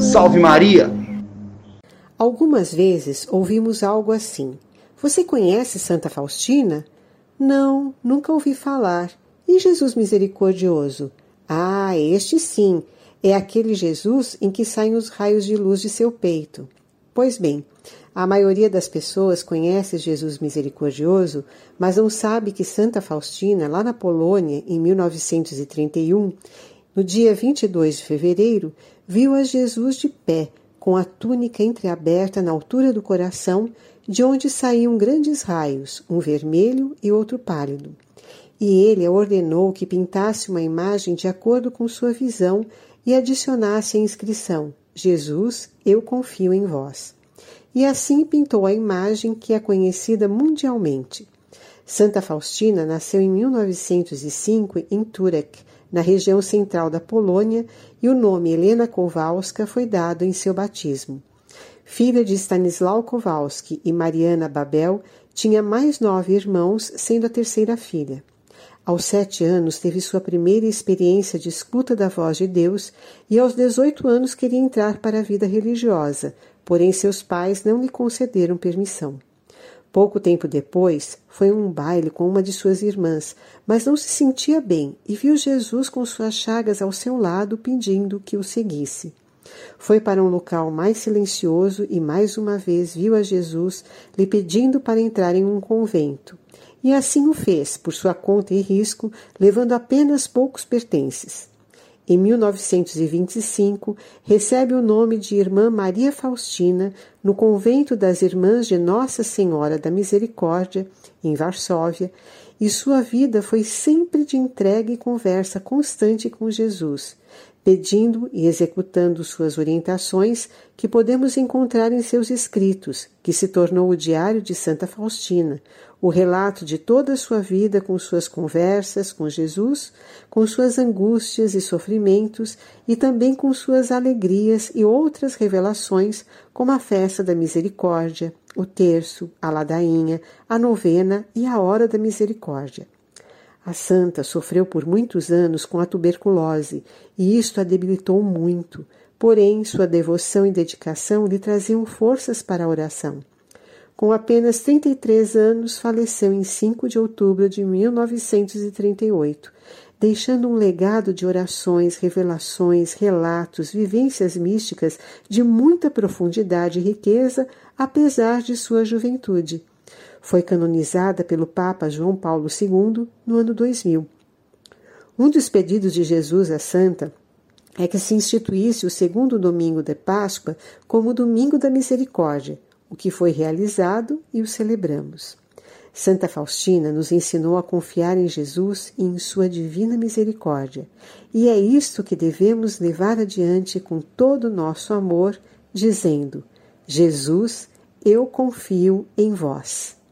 Salve Maria! Algumas vezes ouvimos algo assim: Você conhece Santa Faustina? Não, nunca ouvi falar. E Jesus misericordioso? Ah, este sim, é aquele Jesus em que saem os raios de luz de seu peito. Pois bem, a maioria das pessoas conhece Jesus misericordioso, mas não sabe que Santa Faustina, lá na Polônia, em 1931, no dia 22 de fevereiro, viu a Jesus de pé, com a túnica entreaberta na altura do coração, de onde saíam grandes raios, um vermelho e outro pálido. E ele ordenou que pintasse uma imagem de acordo com sua visão e adicionasse a inscrição: Jesus, eu confio em vós. E assim pintou a imagem que é conhecida mundialmente. Santa Faustina nasceu em 1905 em Turek, na região central da Polônia, e o nome Helena Kowalska foi dado em seu batismo. Filha de Stanislau Kowalski e Mariana Babel, tinha mais nove irmãos, sendo a terceira filha. Aos sete anos teve sua primeira experiência de escuta da voz de Deus e aos dezoito anos queria entrar para a vida religiosa, porém seus pais não lhe concederam permissão. Pouco tempo depois, foi a um baile com uma de suas irmãs, mas não se sentia bem e viu Jesus com suas chagas ao seu lado pedindo que o seguisse. Foi para um local mais silencioso e mais uma vez viu a Jesus lhe pedindo para entrar em um convento. E assim o fez, por sua conta e risco, levando apenas poucos pertences. Em 1925, recebe o nome de Irmã Maria Faustina no convento das Irmãs de Nossa Senhora da Misericórdia, em Varsóvia, e sua vida foi sempre de entrega e conversa constante com Jesus, pedindo e executando suas orientações que podemos encontrar em seus escritos, que se tornou o Diário de Santa Faustina, o relato de toda a sua vida com suas conversas com Jesus, com suas angústias e sofrimentos e também com suas alegrias e outras revelações, como a festa da misericórdia, o terço, a ladainha, a novena e a hora da misericórdia. A santa sofreu por muitos anos com a tuberculose e isto a debilitou muito, porém sua devoção e dedicação lhe traziam forças para a oração. Com apenas 33 anos, faleceu em 5 de outubro de 1938, deixando um legado de orações, revelações, relatos, vivências místicas de muita profundidade e riqueza, apesar de sua juventude. Foi canonizada pelo Papa João Paulo II no ano 2000. Um dos pedidos de Jesus à Santa é que se instituísse o segundo domingo de Páscoa como o Domingo da Misericórdia, o que foi realizado e o celebramos. Santa Faustina nos ensinou a confiar em Jesus e em Sua divina misericórdia, e é isto que devemos levar adiante com todo o nosso amor, dizendo: Jesus, eu confio em vós.